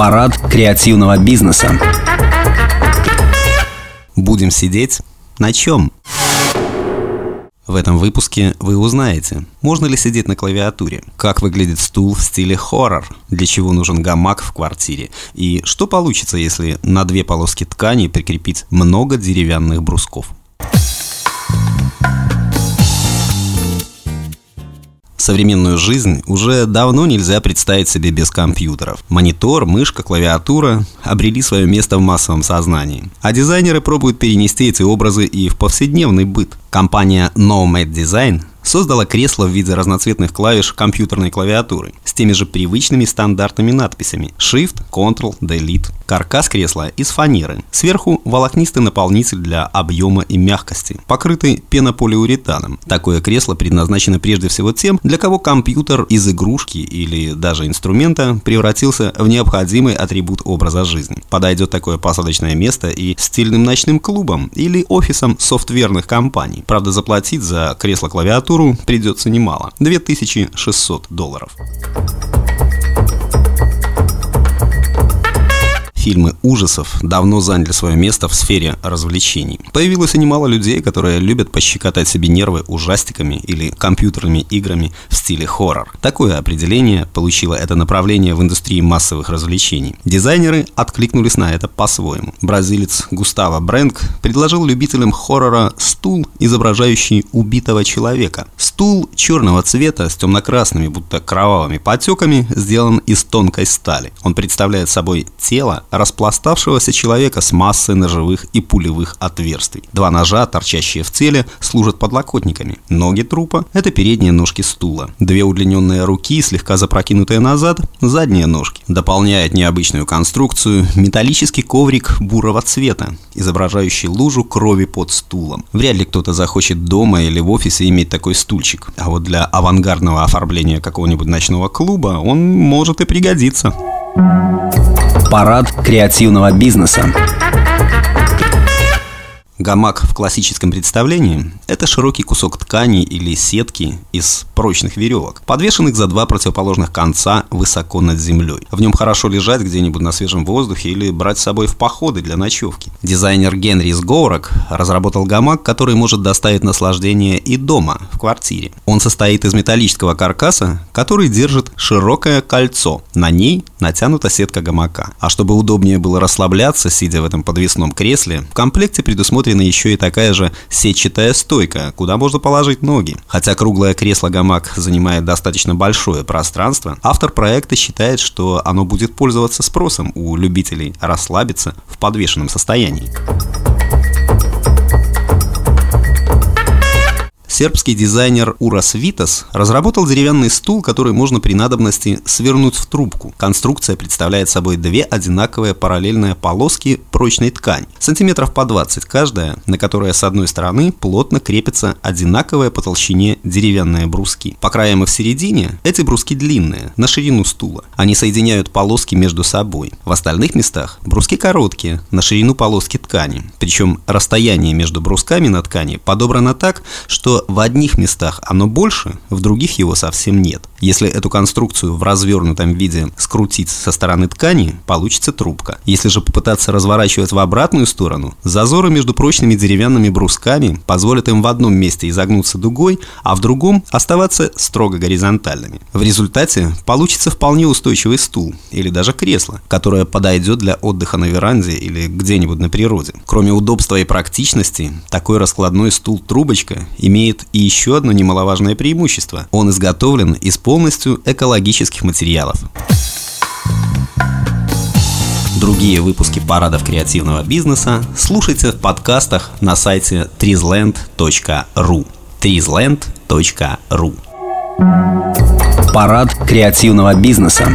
Парад креативного бизнеса. Будем сидеть на чем? В этом выпуске вы узнаете, можно ли сидеть на клавиатуре, как выглядит стул в стиле хоррор, для чего нужен гамак в квартире, и что получится, если на две полоски ткани прикрепить много деревянных брусков. Современную жизнь уже давно нельзя представить себе без компьютеров. Монитор, мышка, клавиатура обрели свое место в массовом сознании. А дизайнеры пробуют перенести эти образы и в повседневный быт. Компания Nomad Design создала кресло в виде разноцветных клавиш компьютерной клавиатуры с теми же привычными стандартными надписями Shift, Ctrl, Delete. Каркас кресла из фанеры. Сверху волокнистый наполнитель для объема и мягкости, покрытый пенополиуретаном. Такое кресло предназначено прежде всего тем, для кого компьютер из игрушки или даже инструмента превратился в необходимый атрибут образа жизни. Подойдет такое посадочное место и стильным ночным клубам или офисам софтверных компаний. Правда, заплатить за кресло-клавиатуру придется немало – 2600 долларов. Фильмы ужасов давно заняли свое место в сфере развлечений. Появилось и немало людей, которые любят пощекотать себе нервы ужастиками или компьютерными играми в стиле хоррор. Такое определение получило это направление в индустрии массовых развлечений. Дизайнеры откликнулись на это по-своему. Бразилец Густаво Брэнк предложил любителям хоррора стул, изображающий убитого человека. Стул черного цвета с темно-красными, будто кровавыми потеками, сделан из тонкой стали. Он представляет собой тело, распластавшегося человека с массой ножевых и пулевых отверстий. Два ножа, торчащие в теле, служат подлокотниками. Ноги трупа – это передние ножки стула. Две удлиненные руки, слегка запрокинутые назад – задние ножки. Дополняет необычную конструкцию металлический коврик бурого цвета, изображающий лужу крови под стулом. Вряд ли кто-то захочет дома или в офисе иметь такой стульчик. А вот для авангардного оформления какого-нибудь ночного клуба он может и пригодиться. Парад креативного бизнеса. Гамак в классическом представлении – это широкий кусок ткани или сетки из прочных веревок, подвешенных за два противоположных конца высоко над землей. В нем хорошо лежать где-нибудь на свежем воздухе или брать с собой в походы для ночевки. Дизайнер Генри Сговорок разработал гамак, который может доставить наслаждение и дома, в квартире. Он состоит из металлического каркаса, который держит широкое кольцо. На ней натянута сетка гамака. А чтобы удобнее было расслабляться, сидя в этом подвесном кресле, в комплекте предусмотрен предусмотрена еще и такая же сетчатая стойка, куда можно положить ноги. Хотя круглое кресло-гамак занимает достаточно большое пространство, автор проекта считает, что оно будет пользоваться спросом у любителей расслабиться в подвешенном состоянии. Сербский дизайнер Урас Витас разработал деревянный стул, который можно при надобности свернуть в трубку. Конструкция представляет собой две одинаковые параллельные полоски прочной ткани, сантиметров по 20 каждая, на которой с одной стороны плотно крепятся одинаковые по толщине деревянные бруски. По краям и в середине эти бруски длинные, на ширину стула. Они соединяют полоски между собой. В остальных местах бруски короткие, на ширину полоски ткани. Причем расстояние между брусками на ткани подобрано так, что в одних местах оно больше, в других его совсем нет. Если эту конструкцию в развернутом виде скрутить со стороны ткани, получится трубка. Если же попытаться разворачивать в обратную сторону, зазоры между прочными деревянными брусками позволят им в одном месте изогнуться дугой, а в другом оставаться строго горизонтальными. В результате получится вполне устойчивый стул или даже кресло, которое подойдет для отдыха на веранде или где-нибудь на природе. Кроме удобства и практичности, такой раскладной стул-трубочка имеет и еще одно немаловажное преимущество. Он изготовлен из полностью экологических материалов. Другие выпуски парадов креативного бизнеса слушайте в подкастах на сайте trizland.ru trizland.ru Парад креативного бизнеса.